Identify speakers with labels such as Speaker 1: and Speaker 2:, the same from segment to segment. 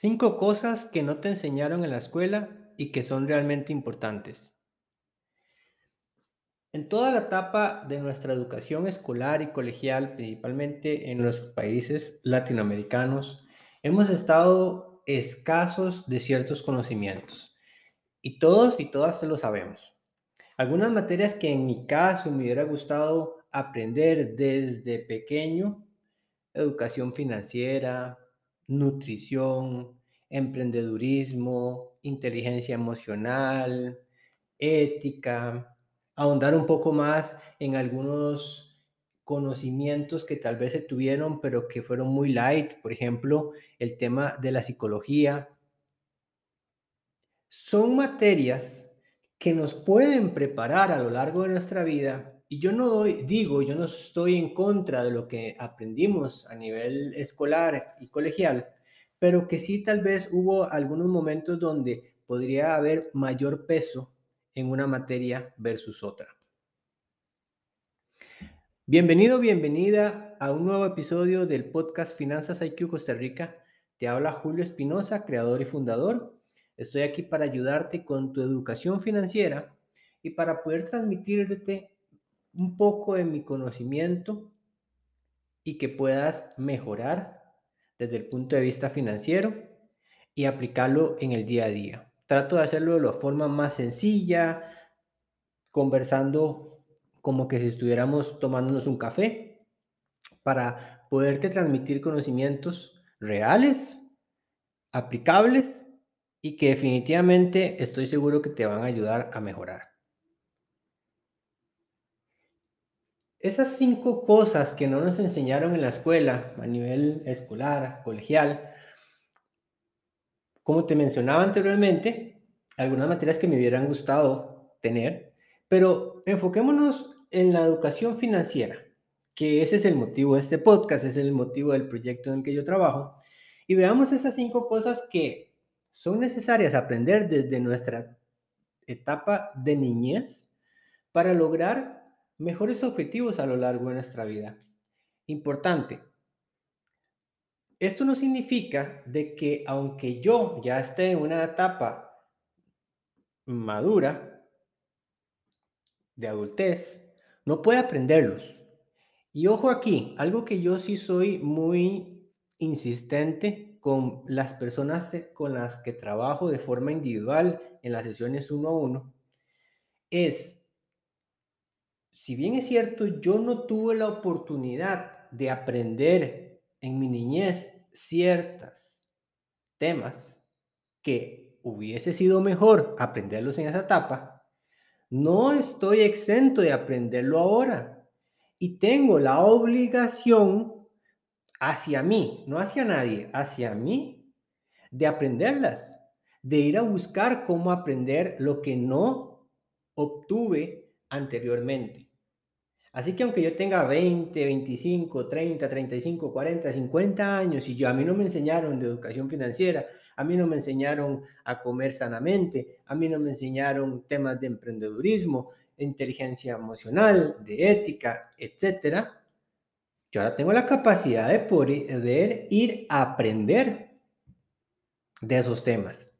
Speaker 1: Cinco cosas que no te enseñaron en la escuela y que son realmente importantes. En toda la etapa de nuestra educación escolar y colegial, principalmente en los países latinoamericanos, hemos estado escasos de ciertos conocimientos. Y todos y todas lo sabemos. Algunas materias que en mi caso me hubiera gustado aprender desde pequeño, educación financiera, nutrición, emprendedurismo, inteligencia emocional, ética, ahondar un poco más en algunos conocimientos que tal vez se tuvieron, pero que fueron muy light, por ejemplo, el tema de la psicología. Son materias que nos pueden preparar a lo largo de nuestra vida y yo no doy, digo, yo no estoy en contra de lo que aprendimos a nivel escolar y colegial, pero que sí tal vez hubo algunos momentos donde podría haber mayor peso en una materia versus otra. Bienvenido, bienvenida a un nuevo episodio del podcast Finanzas IQ Costa Rica. Te habla Julio Espinosa, creador y fundador. Estoy aquí para ayudarte con tu educación financiera y para poder transmitirte un poco de mi conocimiento y que puedas mejorar desde el punto de vista financiero y aplicarlo en el día a día. Trato de hacerlo de la forma más sencilla, conversando como que si estuviéramos tomándonos un café, para poderte transmitir conocimientos reales, aplicables y que definitivamente estoy seguro que te van a ayudar a mejorar. Esas cinco cosas que no nos enseñaron en la escuela, a nivel escolar, colegial, como te mencionaba anteriormente, algunas materias que me hubieran gustado tener, pero enfoquémonos en la educación financiera, que ese es el motivo de este podcast, es el motivo del proyecto en el que yo trabajo, y veamos esas cinco cosas que son necesarias aprender desde nuestra etapa de niñez para lograr mejores objetivos a lo largo de nuestra vida. Importante. Esto no significa de que aunque yo ya esté en una etapa madura de adultez, no pueda aprenderlos. Y ojo aquí, algo que yo sí soy muy insistente con las personas con las que trabajo de forma individual en las sesiones uno a uno, es si bien es cierto, yo no tuve la oportunidad de aprender en mi niñez ciertos temas que hubiese sido mejor aprenderlos en esa etapa, no estoy exento de aprenderlo ahora y tengo la obligación hacia mí, no hacia nadie, hacia mí, de aprenderlas, de ir a buscar cómo aprender lo que no obtuve anteriormente. Así que aunque yo tenga 20, 25, 30, 35, 40, 50 años y yo a mí no me enseñaron de educación financiera, a mí no me enseñaron a comer sanamente, a mí no me enseñaron temas de emprendedurismo, de inteligencia emocional, de ética, etcétera, yo ahora tengo la capacidad de poder ir a aprender de esos temas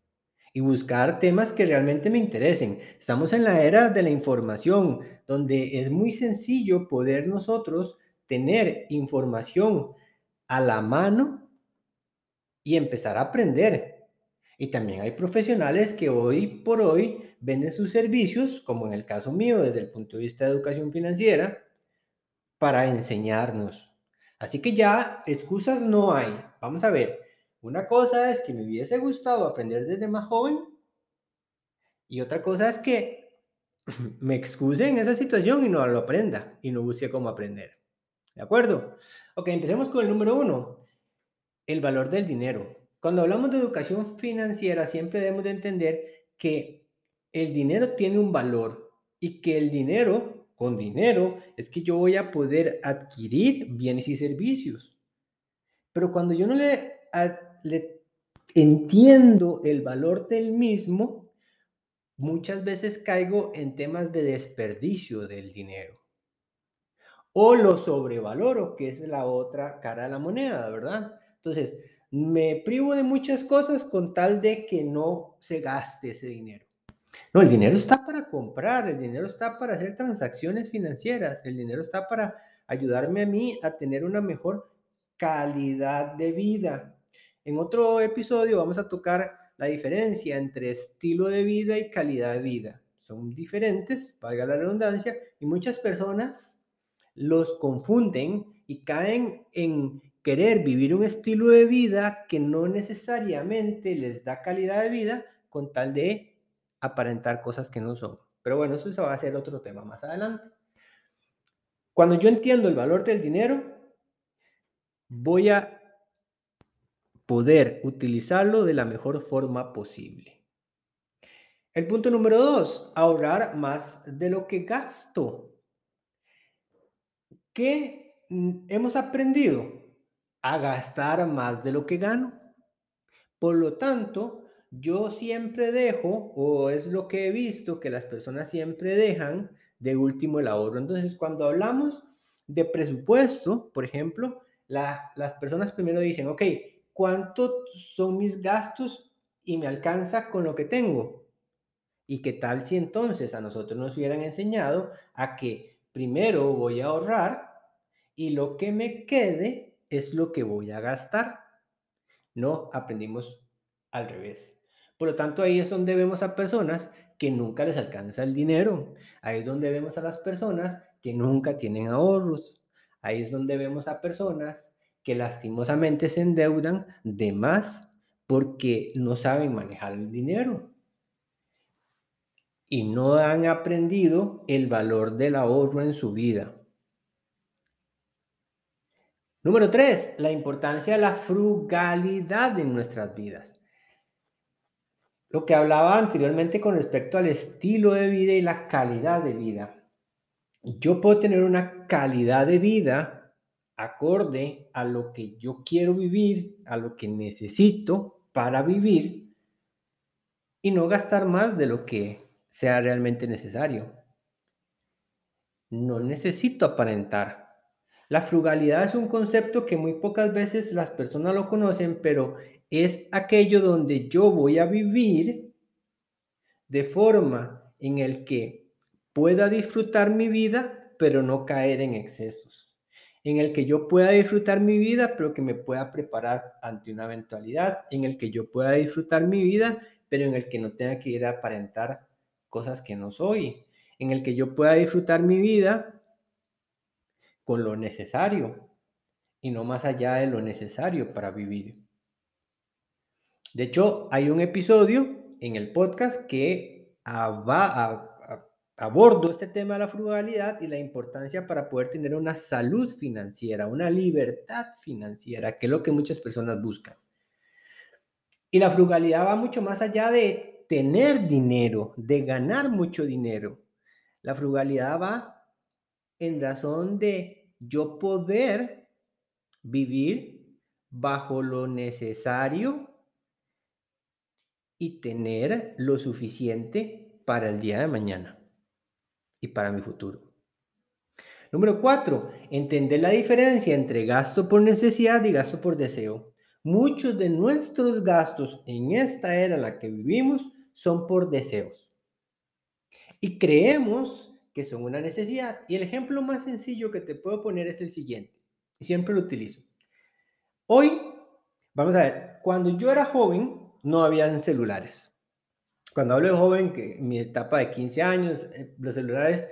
Speaker 1: y buscar temas que realmente me interesen. Estamos en la era de la información, donde es muy sencillo poder nosotros tener información a la mano y empezar a aprender. Y también hay profesionales que hoy por hoy venden sus servicios, como en el caso mío desde el punto de vista de educación financiera, para enseñarnos. Así que ya excusas no hay. Vamos a ver, una cosa es que me hubiese gustado aprender desde más joven y otra cosa es que me excuse en esa situación y no lo aprenda y no busque cómo aprender. ¿De acuerdo? Ok, empecemos con el número uno, el valor del dinero. Cuando hablamos de educación financiera siempre debemos de entender que el dinero tiene un valor y que el dinero, con dinero, es que yo voy a poder adquirir bienes y servicios. Pero cuando yo no le entiendo el valor del mismo, muchas veces caigo en temas de desperdicio del dinero. O lo sobrevaloro, que es la otra cara de la moneda, ¿verdad? Entonces, me privo de muchas cosas con tal de que no se gaste ese dinero. No, el dinero está para comprar, el dinero está para hacer transacciones financieras, el dinero está para ayudarme a mí a tener una mejor calidad de vida. En otro episodio vamos a tocar la diferencia entre estilo de vida y calidad de vida. Son diferentes, valga la redundancia, y muchas personas los confunden y caen en querer vivir un estilo de vida que no necesariamente les da calidad de vida con tal de aparentar cosas que no son. Pero bueno, eso se va a hacer otro tema más adelante. Cuando yo entiendo el valor del dinero, voy a poder utilizarlo de la mejor forma posible. El punto número dos, ahorrar más de lo que gasto. ¿Qué hemos aprendido? A gastar más de lo que gano. Por lo tanto, yo siempre dejo, o es lo que he visto, que las personas siempre dejan de último el ahorro. Entonces, cuando hablamos de presupuesto, por ejemplo, las personas primero dicen, ok, ¿cuántos son mis gastos y me alcanza con lo que tengo? ¿Y qué tal si entonces a nosotros nos hubieran enseñado a que primero voy a ahorrar y lo que me quede es lo que voy a gastar? No, aprendimos al revés. Por lo tanto, ahí es donde vemos a personas que nunca les alcanza el dinero. Ahí es donde vemos a las personas que nunca tienen ahorros. Ahí es donde vemos a personas que lastimosamente se endeudan de más porque no saben manejar el dinero y no han aprendido el valor del ahorro en su vida. Número tres, la importancia de la frugalidad en nuestras vidas lo que hablaba anteriormente con respecto al estilo de vida y la calidad de vida. Yo puedo tener una calidad de vida acorde a lo que yo quiero vivir, a lo que necesito para vivir y no gastar más de lo que sea realmente necesario. No necesito aparentar. La frugalidad es un concepto que muy pocas veces las personas lo conocen, pero es aquello donde yo voy a vivir de forma en el que pueda disfrutar mi vida, pero no caer en excesos. En el que yo pueda disfrutar mi vida, pero que me pueda preparar ante una eventualidad. En el que yo pueda disfrutar mi vida, pero en el que no tenga que ir a aparentar cosas que no soy. En el que yo pueda disfrutar mi vida con lo necesario y no más allá de lo necesario para vivir. De hecho, hay un episodio en el podcast que va a, abordo este tema de la frugalidad y la importancia para poder tener una salud financiera, una libertad financiera, que es lo que muchas personas buscan. Y la frugalidad va mucho más allá de tener dinero, de ganar mucho dinero. La frugalidad va en razón de yo poder vivir bajo lo necesario y tener lo suficiente para el día de mañana y para mi futuro. Número cuatro, entender la diferencia entre gasto por necesidad y gasto por deseo. Muchos de nuestros gastos en esta era en la que vivimos son por deseos. Y creemos que son una necesidad. Y el ejemplo más sencillo que te puedo poner es el siguiente. Y siempre lo utilizo. Hoy, vamos a ver, cuando yo era joven, no habían celulares. Cuando hablo de joven, que mi etapa de 15 años, eh, los celulares,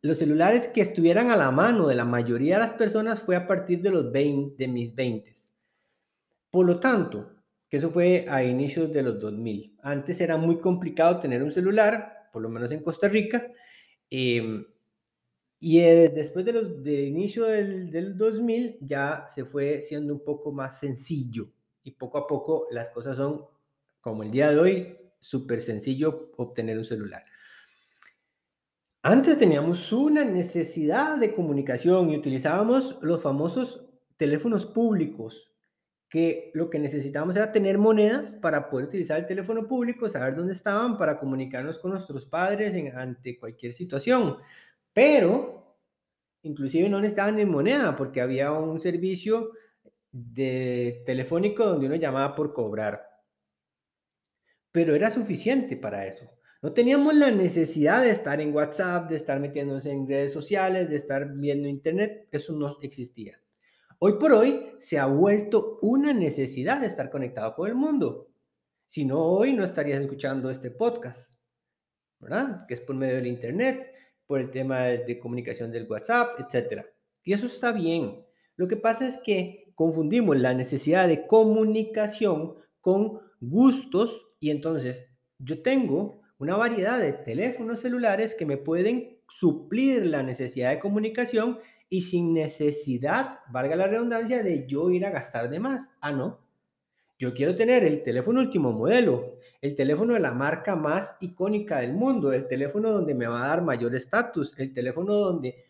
Speaker 1: los celulares que estuvieran a la mano de la mayoría de las personas fue a partir de los 20, de mis 20. Por lo tanto, que eso fue a inicios de los 2000. Antes era muy complicado tener un celular, por lo menos en Costa Rica. Em, y eh, después de los de inicio del, del 2000 ya se fue siendo un poco más sencillo y poco a poco las cosas son, como el día de hoy, súper sencillo obtener un celular. Antes teníamos una necesidad de comunicación y utilizábamos los famosos teléfonos públicos, que lo que necesitábamos era tener monedas para poder utilizar el teléfono público, saber dónde estaban, para comunicarnos con nuestros padres en, ante cualquier situación. Pero, inclusive no necesitaban en moneda, porque había un servicio de telefónico donde uno llamaba por cobrar. Pero era suficiente para eso. No teníamos la necesidad de estar en WhatsApp, de estar metiéndose en redes sociales, de estar viendo internet. Eso no existía. Hoy por hoy se ha vuelto una necesidad de estar conectado con el mundo. Si no, hoy no estarías escuchando este podcast, ¿verdad? Que es por medio del internet, por el tema de comunicación del WhatsApp, etc. Y eso está bien. Lo que pasa es que confundimos la necesidad de comunicación con gustos y entonces yo tengo una variedad de teléfonos celulares que me pueden suplir la necesidad de comunicación y sin necesidad, valga la redundancia, de yo ir a gastar de más. Ah, no. Yo quiero tener el teléfono último modelo, el teléfono de la marca más icónica del mundo, el teléfono donde me va a dar mayor estatus, el teléfono donde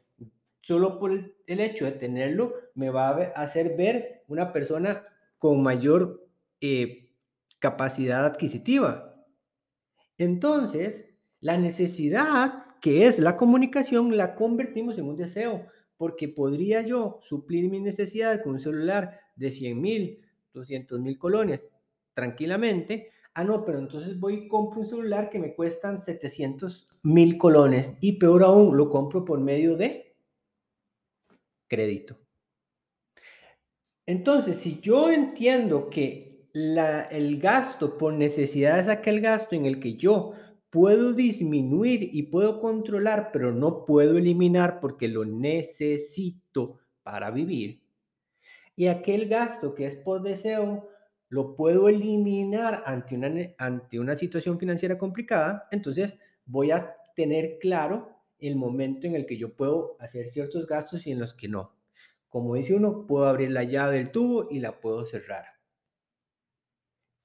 Speaker 1: solo por el, hecho de tenerlo me va a hacer ver una persona con mayor eh, capacidad adquisitiva. Entonces, la necesidad que es la comunicación la convertimos en un deseo, porque podría yo suplir mi necesidad con un celular de 100 mil, 200 mil colones tranquilamente. Ah, no, pero entonces voy y compro un celular que me cuestan 700 mil colones y peor aún, lo compro por medio de crédito. Entonces, si yo entiendo que el gasto por necesidad es aquel gasto en el que yo puedo disminuir y puedo controlar, pero no puedo eliminar porque lo necesito para vivir. Y aquel gasto que es por deseo, lo puedo eliminar ante una, ante una situación financiera complicada. Entonces voy a tener claro el momento en el que yo puedo hacer ciertos gastos y en los que no. Como dice uno, puedo abrir la llave del tubo y la puedo cerrar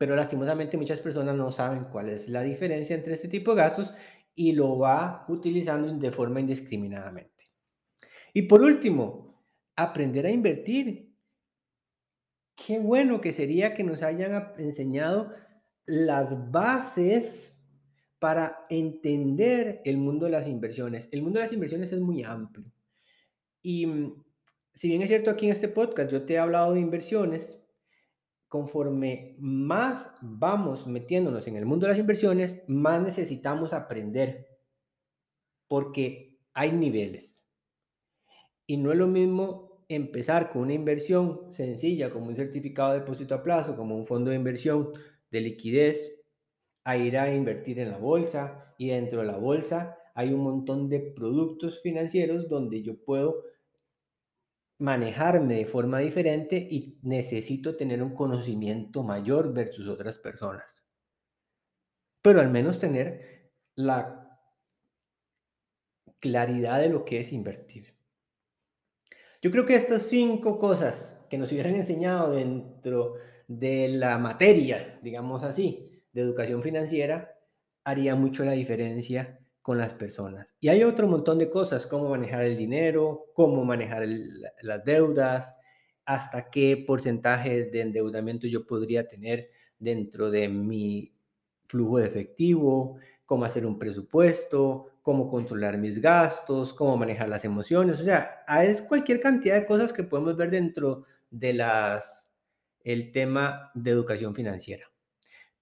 Speaker 1: pero lastimosamente muchas personas no saben cuál es la diferencia entre este tipo de gastos y lo va utilizando de forma indiscriminadamente. Y por último, aprender a invertir. Qué bueno que sería que nos hayan enseñado las bases para entender el mundo de las inversiones. El mundo de las inversiones es muy amplio. Y mm, si bien es cierto aquí en este podcast yo te he hablado de inversiones, conforme más vamos metiéndonos en el mundo de las inversiones, más necesitamos aprender, porque hay niveles. Y no es lo mismo empezar con una inversión sencilla como un certificado de depósito a plazo, como un fondo de inversión de liquidez, a ir a invertir en la bolsa y dentro de la bolsa hay un montón de productos financieros donde yo puedo manejarme de forma diferente y necesito tener un conocimiento mayor versus otras personas. Pero al menos tener la claridad de lo que es invertir. Yo creo que estas cinco cosas que nos hubieran enseñado dentro de la materia, digamos así, de educación financiera, haría mucho la diferencia con las personas. Y hay otro montón de cosas, cómo manejar el dinero, cómo manejar las deudas, hasta qué porcentaje de endeudamiento yo podría tener dentro de mi flujo de efectivo, cómo hacer un presupuesto, cómo controlar mis gastos, cómo manejar las emociones. O sea, es cualquier cantidad de cosas que podemos ver dentro de las, el tema de educación financiera.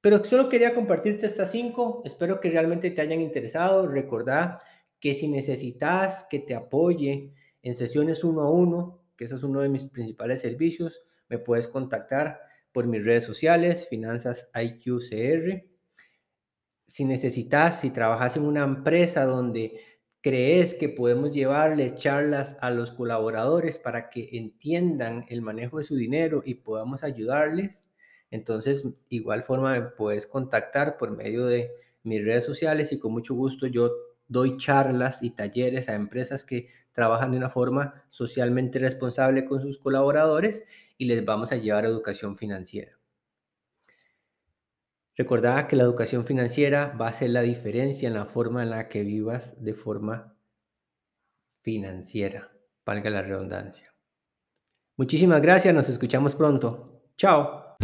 Speaker 1: Pero solo quería compartirte estas cinco. Espero que realmente te hayan interesado. Recordá que si necesitas que te apoye en sesiones uno a uno, que ese es uno de mis principales servicios, me puedes contactar por mis redes sociales, Finanzas IQCR. Si necesitas, si trabajas en una empresa donde crees que podemos llevarle charlas a los colaboradores para que entiendan el manejo de su dinero y podamos ayudarles, entonces, igual forma me puedes contactar por medio de mis redes sociales y con mucho gusto yo doy charlas y talleres a empresas que trabajan de una forma socialmente responsable con sus colaboradores y les vamos a llevar educación financiera. Recordad que la educación financiera va a ser la diferencia en la forma en la que vivas de forma financiera, valga la redundancia. Muchísimas gracias, nos escuchamos pronto. Chao.